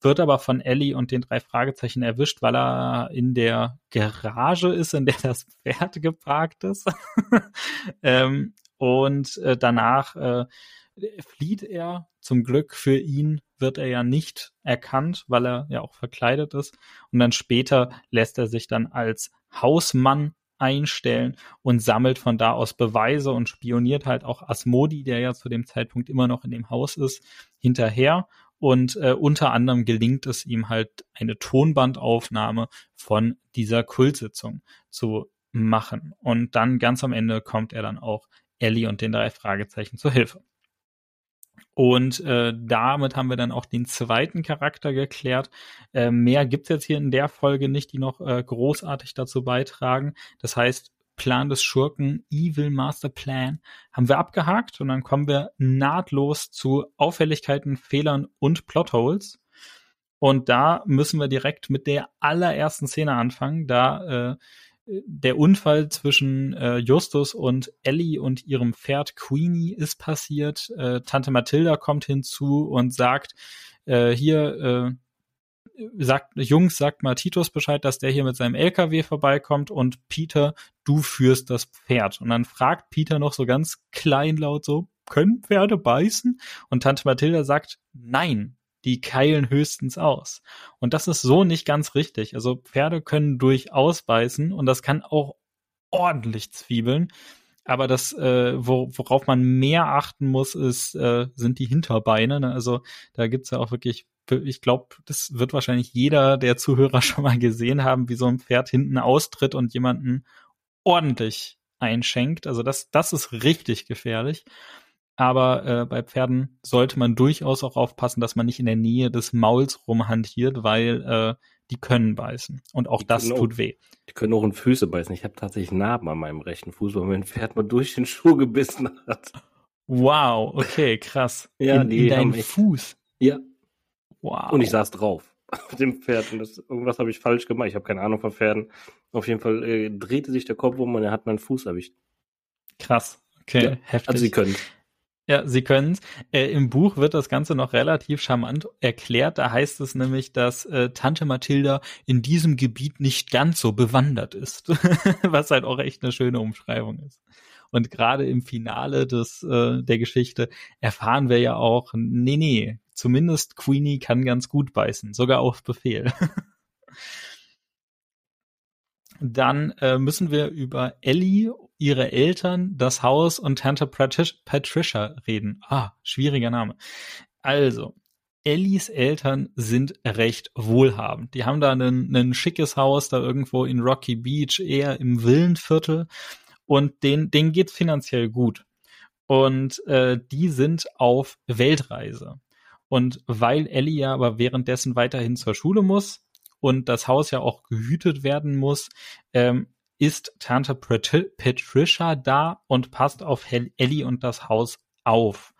wird aber von Ellie und den drei Fragezeichen erwischt, weil er in der Garage ist, in der das Pferd geparkt ist. ähm, und äh, danach äh, flieht er. Zum Glück für ihn wird er ja nicht erkannt, weil er ja auch verkleidet ist. Und dann später lässt er sich dann als Hausmann einstellen und sammelt von da aus Beweise und spioniert halt auch Asmodi, der ja zu dem Zeitpunkt immer noch in dem Haus ist, hinterher und äh, unter anderem gelingt es ihm halt eine Tonbandaufnahme von dieser Kultsitzung zu machen. Und dann ganz am Ende kommt er dann auch Ellie und den drei Fragezeichen zur Hilfe. Und äh, damit haben wir dann auch den zweiten Charakter geklärt. Äh, mehr gibt's jetzt hier in der Folge nicht, die noch äh, großartig dazu beitragen. Das heißt, Plan des Schurken, Evil Master Plan, haben wir abgehakt und dann kommen wir nahtlos zu Auffälligkeiten, Fehlern und Plotholes. Und da müssen wir direkt mit der allerersten Szene anfangen, da äh, der Unfall zwischen äh, Justus und Ellie und ihrem Pferd Queenie ist passiert. Äh, Tante Mathilda kommt hinzu und sagt, äh, hier, äh, sagt, Jungs, sagt mal Titus Bescheid, dass der hier mit seinem LKW vorbeikommt und Peter, du führst das Pferd. Und dann fragt Peter noch so ganz kleinlaut so, können Pferde beißen? Und Tante Mathilda sagt, nein, die keilen höchstens aus. Und das ist so nicht ganz richtig. Also Pferde können durchaus beißen und das kann auch ordentlich zwiebeln. Aber das, äh, worauf man mehr achten muss, ist, äh, sind die Hinterbeine. Ne? Also da gibt's ja auch wirklich ich glaube, das wird wahrscheinlich jeder der Zuhörer schon mal gesehen haben, wie so ein Pferd hinten austritt und jemanden ordentlich einschenkt. Also das, das ist richtig gefährlich. Aber äh, bei Pferden sollte man durchaus auch aufpassen, dass man nicht in der Nähe des Mauls rumhantiert, weil äh, die können beißen. Und auch die das tut auch, weh. Die können auch in Füße beißen. Ich habe tatsächlich Narben an meinem rechten Fuß, weil mein Pferd mal durch den Schuh gebissen hat. Wow, okay, krass. ja, in, die in deinen Fuß. Ja, Wow. Und ich saß drauf auf dem Pferd und das, irgendwas habe ich falsch gemacht. Ich habe keine Ahnung von Pferden. Auf jeden Fall äh, drehte sich der Kopf um und er hat meinen Fuß erwischt. Krass. Okay, ja, heftig. Also sie können. Ja, sie können äh, Im Buch wird das Ganze noch relativ charmant erklärt. Da heißt es nämlich, dass äh, Tante Mathilda in diesem Gebiet nicht ganz so bewandert ist. Was halt auch echt eine schöne Umschreibung ist. Und gerade im Finale des, äh, der Geschichte erfahren wir ja auch, nee, nee, zumindest Queenie kann ganz gut beißen, sogar auf Befehl. Dann äh, müssen wir über Ellie, ihre Eltern, das Haus und Tante Patricia reden. Ah, schwieriger Name. Also, Ellies Eltern sind recht wohlhabend. Die haben da ein schickes Haus da irgendwo in Rocky Beach, eher im Villenviertel. Und denen, denen geht's finanziell gut. Und äh, die sind auf Weltreise. Und weil Ellie ja aber währenddessen weiterhin zur Schule muss, und das Haus ja auch gehütet werden muss, ähm, ist Tante Patricia da und passt auf Ellie und das Haus auf.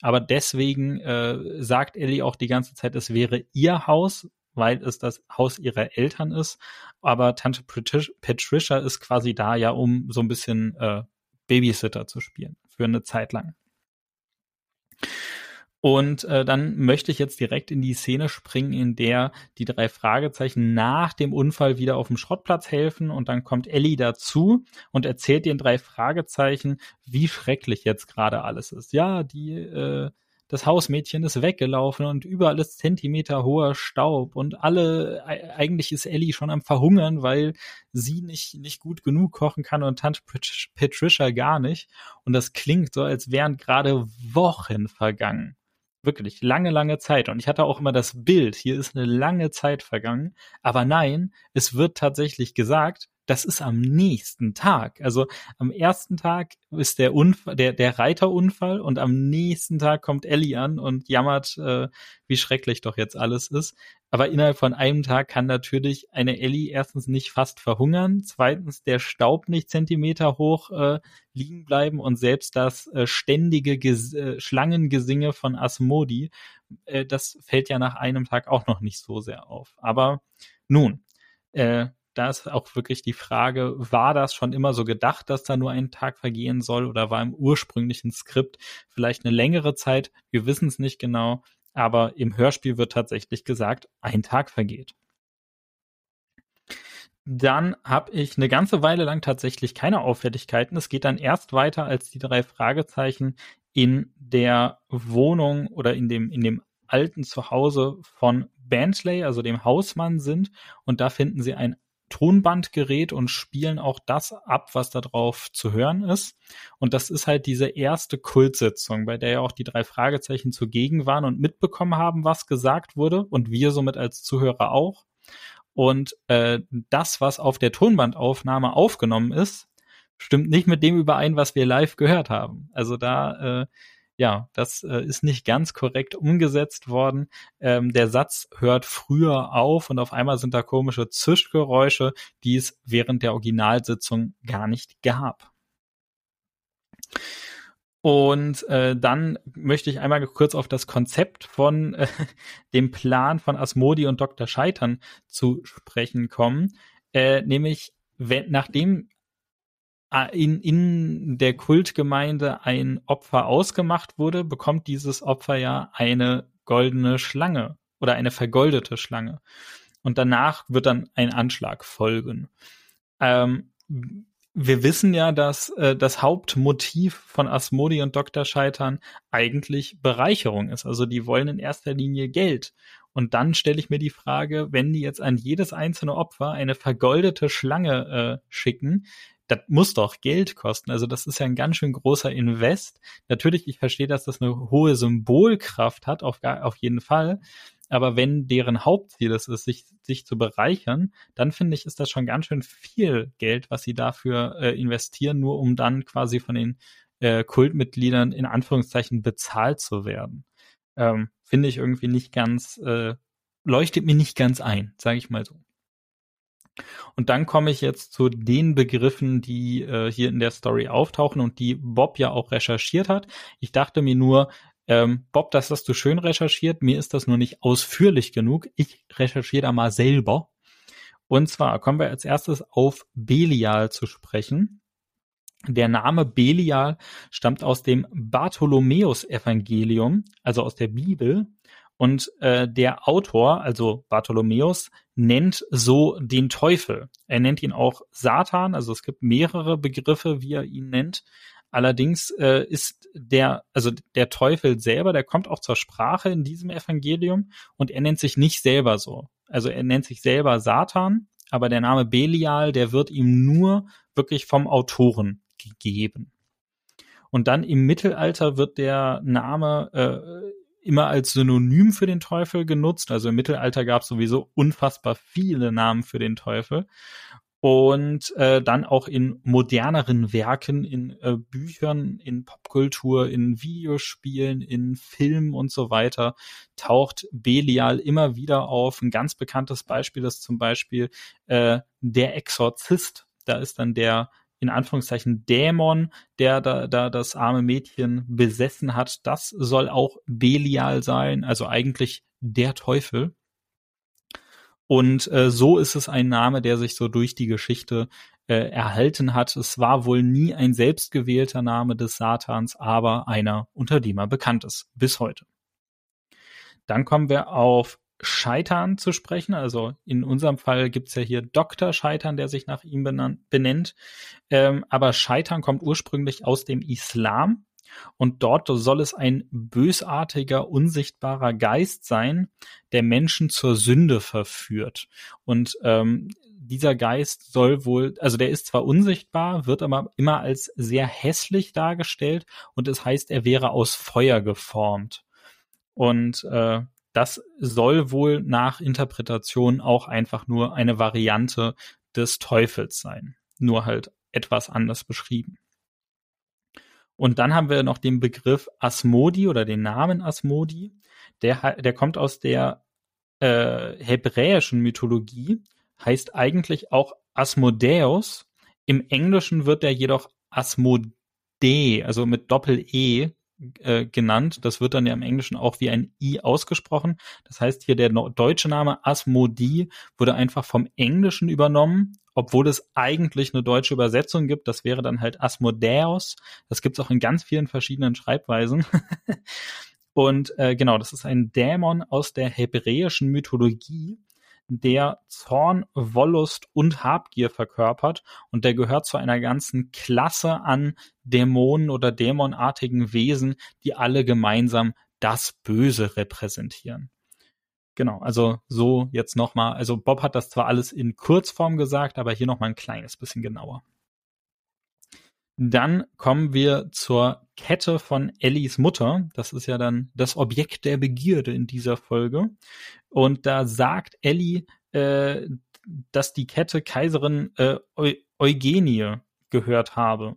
Aber deswegen äh, sagt Ellie auch die ganze Zeit, es wäre ihr Haus, weil es das Haus ihrer Eltern ist. Aber Tante Patricia ist quasi da ja, um so ein bisschen äh, Babysitter zu spielen für eine Zeit lang. Und äh, dann möchte ich jetzt direkt in die Szene springen, in der die drei Fragezeichen nach dem Unfall wieder auf dem Schrottplatz helfen und dann kommt Ellie dazu und erzählt den drei Fragezeichen, wie schrecklich jetzt gerade alles ist. Ja, die äh, das Hausmädchen ist weggelaufen und überall ist Zentimeter hoher Staub und alle, eigentlich ist Ellie schon am Verhungern, weil sie nicht, nicht gut genug kochen kann und Tante Patricia gar nicht. Und das klingt so, als wären gerade Wochen vergangen. Wirklich lange, lange Zeit. Und ich hatte auch immer das Bild, hier ist eine lange Zeit vergangen. Aber nein, es wird tatsächlich gesagt, das ist am nächsten Tag. Also am ersten Tag ist der Unfall, der, der Reiterunfall und am nächsten Tag kommt Ellie an und jammert, äh, wie schrecklich doch jetzt alles ist. Aber innerhalb von einem Tag kann natürlich eine Ellie erstens nicht fast verhungern, zweitens der Staub nicht Zentimeter hoch äh, liegen bleiben und selbst das äh, ständige Ges äh, Schlangengesinge von Asmodi, äh, das fällt ja nach einem Tag auch noch nicht so sehr auf. Aber nun, äh, da ist auch wirklich die Frage, war das schon immer so gedacht, dass da nur ein Tag vergehen soll oder war im ursprünglichen Skript vielleicht eine längere Zeit? Wir wissen es nicht genau, aber im Hörspiel wird tatsächlich gesagt, ein Tag vergeht. Dann habe ich eine ganze Weile lang tatsächlich keine Auffälligkeiten. Es geht dann erst weiter, als die drei Fragezeichen in der Wohnung oder in dem, in dem alten Zuhause von Bentley, also dem Hausmann sind. Und da finden sie ein Tonbandgerät und spielen auch das ab, was da drauf zu hören ist. Und das ist halt diese erste Kultsitzung, bei der ja auch die drei Fragezeichen zugegen waren und mitbekommen haben, was gesagt wurde und wir somit als Zuhörer auch. Und äh, das, was auf der Tonbandaufnahme aufgenommen ist, stimmt nicht mit dem überein, was wir live gehört haben. Also da äh, ja, das äh, ist nicht ganz korrekt umgesetzt worden. Ähm, der Satz hört früher auf und auf einmal sind da komische Zischgeräusche, die es während der Originalsitzung gar nicht gab. Und äh, dann möchte ich einmal kurz auf das Konzept von äh, dem Plan von Asmodi und Dr. Scheitern zu sprechen kommen. Äh, nämlich, wenn, nachdem in, in der Kultgemeinde ein Opfer ausgemacht wurde, bekommt dieses Opfer ja eine goldene Schlange oder eine vergoldete Schlange. Und danach wird dann ein Anschlag folgen. Ähm, wir wissen ja, dass äh, das Hauptmotiv von Asmodi und Dr. Scheitern eigentlich Bereicherung ist. Also die wollen in erster Linie Geld. Und dann stelle ich mir die Frage, wenn die jetzt an jedes einzelne Opfer eine vergoldete Schlange äh, schicken, das muss doch Geld kosten. Also das ist ja ein ganz schön großer Invest. Natürlich, ich verstehe, dass das eine hohe Symbolkraft hat, auf, auf jeden Fall. Aber wenn deren Hauptziel es ist, sich, sich zu bereichern, dann finde ich, ist das schon ganz schön viel Geld, was sie dafür äh, investieren, nur um dann quasi von den äh, Kultmitgliedern in Anführungszeichen bezahlt zu werden. Ähm, finde ich irgendwie nicht ganz, äh, leuchtet mir nicht ganz ein, sage ich mal so. Und dann komme ich jetzt zu den Begriffen, die äh, hier in der Story auftauchen und die Bob ja auch recherchiert hat. Ich dachte mir nur, ähm, Bob, das hast du schön recherchiert, mir ist das nur nicht ausführlich genug. Ich recherchiere da mal selber. Und zwar kommen wir als erstes auf Belial zu sprechen. Der Name Belial stammt aus dem Bartholomäus-Evangelium, also aus der Bibel. Und äh, der Autor, also Bartholomäus, nennt so den Teufel. Er nennt ihn auch Satan, also es gibt mehrere Begriffe, wie er ihn nennt. Allerdings äh, ist der, also der Teufel selber, der kommt auch zur Sprache in diesem Evangelium und er nennt sich nicht selber so. Also er nennt sich selber Satan, aber der Name Belial, der wird ihm nur wirklich vom Autoren gegeben. Und dann im Mittelalter wird der Name äh, immer als Synonym für den Teufel genutzt. Also im Mittelalter gab es sowieso unfassbar viele Namen für den Teufel. Und äh, dann auch in moderneren Werken, in äh, Büchern, in Popkultur, in Videospielen, in Filmen und so weiter taucht Belial immer wieder auf. Ein ganz bekanntes Beispiel ist zum Beispiel äh, der Exorzist. Da ist dann der in Anführungszeichen Dämon, der da, da das arme Mädchen besessen hat. Das soll auch Belial sein, also eigentlich der Teufel. Und äh, so ist es ein Name, der sich so durch die Geschichte äh, erhalten hat. Es war wohl nie ein selbstgewählter Name des Satans, aber einer, unter dem er bekannt ist, bis heute. Dann kommen wir auf Scheitern zu sprechen. Also in unserem Fall gibt's ja hier Dr. Scheitern, der sich nach ihm benennt. Ähm, aber Scheitern kommt ursprünglich aus dem Islam. Und dort soll es ein bösartiger, unsichtbarer Geist sein, der Menschen zur Sünde verführt. Und ähm, dieser Geist soll wohl, also der ist zwar unsichtbar, wird aber immer als sehr hässlich dargestellt und es heißt, er wäre aus Feuer geformt. Und äh, das soll wohl nach Interpretation auch einfach nur eine Variante des Teufels sein. Nur halt etwas anders beschrieben. Und dann haben wir noch den Begriff Asmodi oder den Namen Asmodi. Der, der kommt aus der äh, hebräischen Mythologie, heißt eigentlich auch Asmodeus. Im Englischen wird er jedoch Asmode, also mit Doppel-E äh, genannt. Das wird dann ja im Englischen auch wie ein I ausgesprochen. Das heißt hier der deutsche Name Asmodi wurde einfach vom Englischen übernommen, obwohl es eigentlich eine deutsche Übersetzung gibt. Das wäre dann halt Asmodeus. Das gibt es auch in ganz vielen verschiedenen Schreibweisen. Und äh, genau, das ist ein Dämon aus der hebräischen Mythologie, der Zorn, Wollust und Habgier verkörpert und der gehört zu einer ganzen Klasse an Dämonen oder dämonartigen Wesen, die alle gemeinsam das Böse repräsentieren. Genau, also so jetzt nochmal, also Bob hat das zwar alles in Kurzform gesagt, aber hier nochmal ein kleines bisschen genauer. Dann kommen wir zur Kette von Ellies Mutter. Das ist ja dann das Objekt der Begierde in dieser Folge. Und da sagt Ellie, äh, dass die Kette Kaiserin äh, Eu Eugenie gehört habe.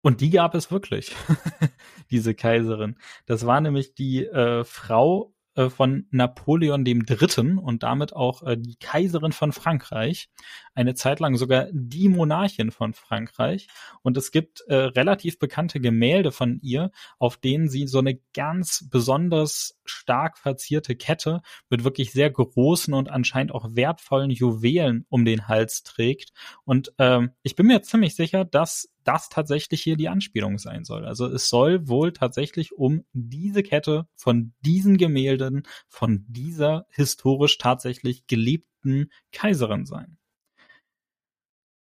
Und die gab es wirklich, diese Kaiserin. Das war nämlich die äh, Frau äh, von Napoleon dem Dritten und damit auch äh, die Kaiserin von Frankreich, eine Zeit lang sogar die Monarchin von Frankreich. Und es gibt äh, relativ bekannte Gemälde von ihr, auf denen sie so eine ganz besonders stark verzierte Kette mit wirklich sehr großen und anscheinend auch wertvollen Juwelen um den Hals trägt. Und ähm, ich bin mir ziemlich sicher, dass das tatsächlich hier die Anspielung sein soll. Also es soll wohl tatsächlich um diese Kette von diesen Gemälden, von dieser historisch tatsächlich geliebten Kaiserin sein.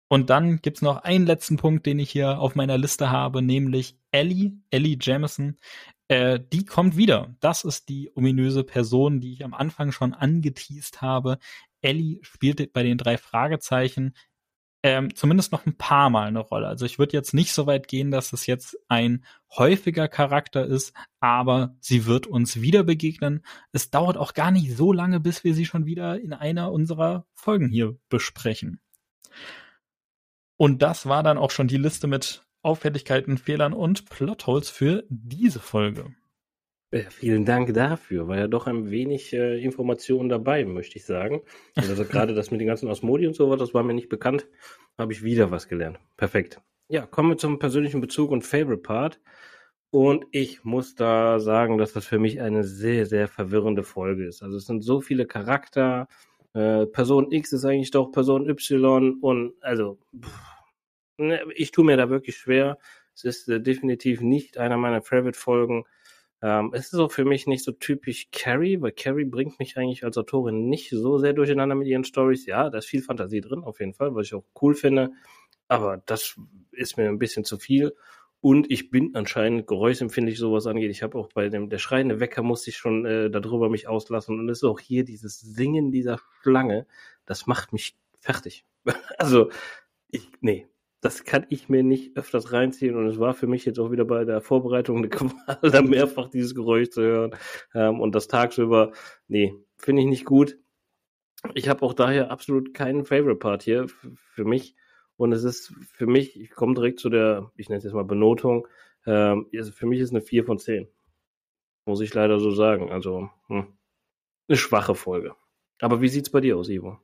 Und dann gibt's noch einen letzten Punkt, den ich hier auf meiner Liste habe, nämlich Ellie, Ellie Jamison. Äh, die kommt wieder. Das ist die ominöse Person, die ich am Anfang schon angeteased habe. Ellie spielt bei den drei Fragezeichen ähm, zumindest noch ein paar Mal eine Rolle. Also ich würde jetzt nicht so weit gehen, dass es jetzt ein häufiger Charakter ist, aber sie wird uns wieder begegnen. Es dauert auch gar nicht so lange, bis wir sie schon wieder in einer unserer Folgen hier besprechen. Und das war dann auch schon die Liste mit Auffälligkeiten, Fehlern und Plotholes für diese Folge. Vielen Dank dafür. War ja doch ein wenig äh, Informationen dabei, möchte ich sagen. Also gerade das mit den ganzen Osmodi und so was, das war mir nicht bekannt. Habe ich wieder was gelernt. Perfekt. Ja, kommen wir zum persönlichen Bezug und Favorite Part. Und ich muss da sagen, dass das für mich eine sehr, sehr verwirrende Folge ist. Also es sind so viele Charakter. Äh, Person X ist eigentlich doch Person Y und also pff, ne, ich tue mir da wirklich schwer. Es ist äh, definitiv nicht einer meiner Favorite-Folgen. Ähm, es ist auch für mich nicht so typisch Carrie, weil Carrie bringt mich eigentlich als Autorin nicht so sehr durcheinander mit ihren Stories. Ja, da ist viel Fantasie drin, auf jeden Fall, was ich auch cool finde. Aber das ist mir ein bisschen zu viel. Und ich bin anscheinend geräuschempfindlich, sowas angeht. Ich habe auch bei dem, der schreiende Wecker musste ich schon äh, darüber mich auslassen. Und es ist auch hier dieses Singen dieser Schlange, das macht mich fertig. also, ich, nee, das kann ich mir nicht öfters reinziehen. Und es war für mich jetzt auch wieder bei der Vorbereitung eine Qual, da mehrfach dieses Geräusch zu hören. Ähm, und das tagsüber, nee, finde ich nicht gut. Ich habe auch daher absolut keinen Favorite Part hier für mich. Und es ist für mich, ich komme direkt zu der, ich nenne es jetzt mal Benotung, ähm, für mich ist eine 4 von 10. Muss ich leider so sagen. Also, hm, eine schwache Folge. Aber wie sieht's bei dir aus, Ivo?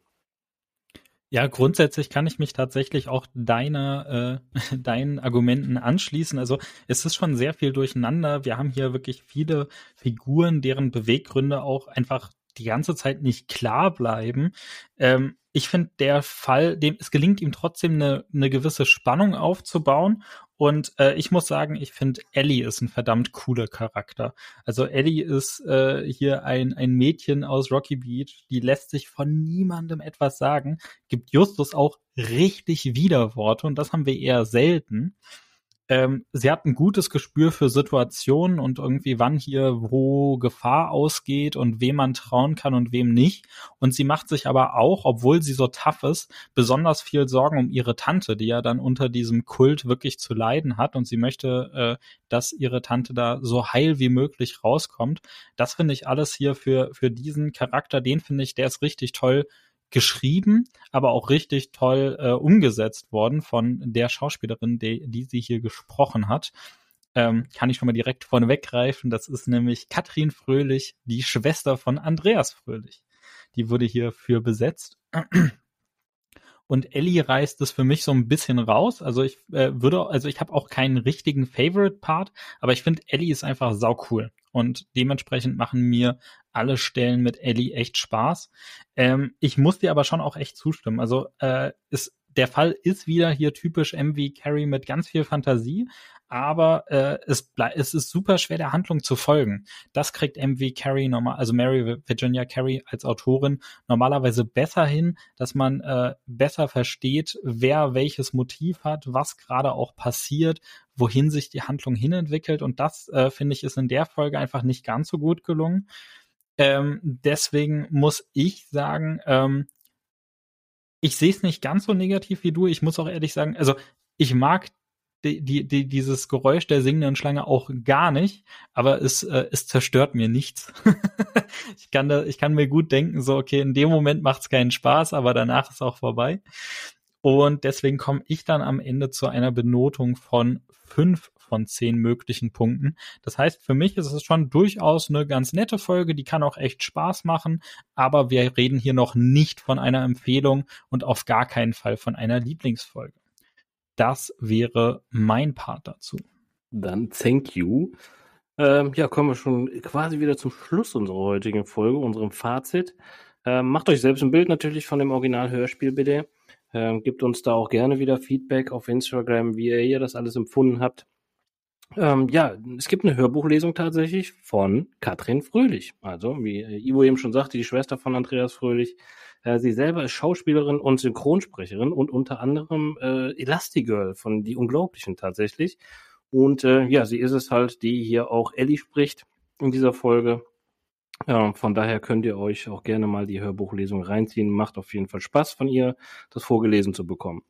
Ja, grundsätzlich kann ich mich tatsächlich auch deiner, äh, deinen Argumenten anschließen. Also es ist schon sehr viel durcheinander. Wir haben hier wirklich viele Figuren, deren Beweggründe auch einfach die ganze Zeit nicht klar bleiben. Ähm, ich finde, der Fall, dem es gelingt ihm trotzdem eine, eine gewisse Spannung aufzubauen. Und äh, ich muss sagen, ich finde, Ellie ist ein verdammt cooler Charakter. Also Ellie ist äh, hier ein, ein Mädchen aus Rocky Beach, die lässt sich von niemandem etwas sagen, gibt Justus auch richtig Widerworte und das haben wir eher selten ähm, sie hat ein gutes Gespür für Situationen und irgendwie wann hier wo Gefahr ausgeht und wem man trauen kann und wem nicht. Und sie macht sich aber auch, obwohl sie so tough ist, besonders viel Sorgen um ihre Tante, die ja dann unter diesem Kult wirklich zu leiden hat und sie möchte, äh, dass ihre Tante da so heil wie möglich rauskommt. Das finde ich alles hier für, für diesen Charakter, den finde ich, der ist richtig toll geschrieben, aber auch richtig toll äh, umgesetzt worden von der Schauspielerin, die, die sie hier gesprochen hat. Ähm, kann ich schon mal direkt vorne weggreifen. Das ist nämlich Katrin Fröhlich, die Schwester von Andreas Fröhlich. Die wurde hierfür besetzt. Und Ellie reißt es für mich so ein bisschen raus. Also ich äh, würde, also ich habe auch keinen richtigen Favorite-Part, aber ich finde Ellie ist einfach sau cool. Und dementsprechend machen mir alle Stellen mit Ellie echt Spaß. Ähm, ich muss dir aber schon auch echt zustimmen. Also äh, ist, der Fall ist wieder hier typisch MV Carrie mit ganz viel Fantasie, aber äh, es, es ist super schwer der Handlung zu folgen. Das kriegt MV Carrie normal, also Mary Virginia Carey als Autorin normalerweise besser hin, dass man äh, besser versteht, wer welches Motiv hat, was gerade auch passiert, wohin sich die Handlung hinentwickelt und das äh, finde ich ist in der Folge einfach nicht ganz so gut gelungen. Ähm, deswegen muss ich sagen, ähm, ich sehe es nicht ganz so negativ wie du. Ich muss auch ehrlich sagen, also ich mag die, die, die, dieses Geräusch der singenden Schlange auch gar nicht, aber es, äh, es zerstört mir nichts. ich, kann da, ich kann mir gut denken, so, okay, in dem Moment macht es keinen Spaß, aber danach ist auch vorbei. Und deswegen komme ich dann am Ende zu einer Benotung von fünf von zehn möglichen Punkten. Das heißt, für mich ist es schon durchaus eine ganz nette Folge, die kann auch echt Spaß machen, aber wir reden hier noch nicht von einer Empfehlung und auf gar keinen Fall von einer Lieblingsfolge. Das wäre mein Part dazu. Dann thank you. Ähm, ja, kommen wir schon quasi wieder zum Schluss unserer heutigen Folge, unserem Fazit. Ähm, macht euch selbst ein Bild natürlich von dem Original-Hörspiel bitte. Ähm, gebt uns da auch gerne wieder Feedback auf Instagram, wie ihr das alles empfunden habt. Ähm, ja, es gibt eine Hörbuchlesung tatsächlich von Katrin Fröhlich. Also, wie äh, Ivo eben schon sagte, die Schwester von Andreas Fröhlich. Äh, sie selber ist Schauspielerin und Synchronsprecherin und unter anderem äh, Elastigirl von Die Unglaublichen tatsächlich. Und äh, ja, sie ist es halt, die hier auch Ellie spricht in dieser Folge. Ja, von daher könnt ihr euch auch gerne mal die Hörbuchlesung reinziehen. Macht auf jeden Fall Spaß von ihr, das vorgelesen zu bekommen.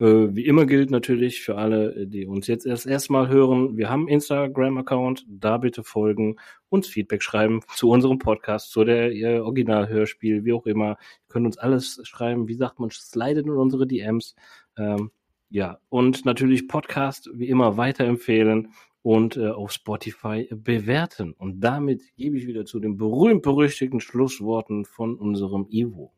Äh, wie immer gilt natürlich für alle, die uns jetzt erst erstmal hören, wir haben Instagram-Account, da bitte folgen, uns Feedback schreiben zu unserem Podcast, zu der äh, Originalhörspiel, wie auch immer. Ihr könnt uns alles schreiben, wie sagt man, slidet in unsere DMs. Ähm, ja, und natürlich Podcast wie immer weiterempfehlen und äh, auf Spotify bewerten. Und damit gebe ich wieder zu den berühmt-berüchtigten Schlussworten von unserem Ivo.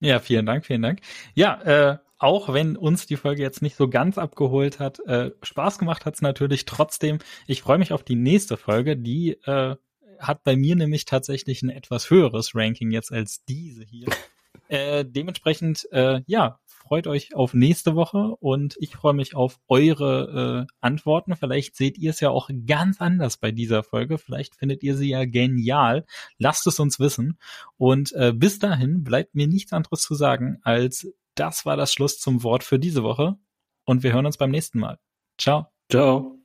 Ja, vielen Dank, vielen Dank. Ja, äh, auch wenn uns die Folge jetzt nicht so ganz abgeholt hat, äh, Spaß gemacht hat es natürlich trotzdem. Ich freue mich auf die nächste Folge, die äh, hat bei mir nämlich tatsächlich ein etwas höheres Ranking jetzt als diese hier. äh, dementsprechend, äh, ja, freut euch auf nächste Woche und ich freue mich auf eure äh, Antworten. Vielleicht seht ihr es ja auch ganz anders bei dieser Folge. Vielleicht findet ihr sie ja genial. Lasst es uns wissen. Und äh, bis dahin bleibt mir nichts anderes zu sagen als das war das Schluss zum Wort für diese Woche und wir hören uns beim nächsten Mal. Ciao. Ciao.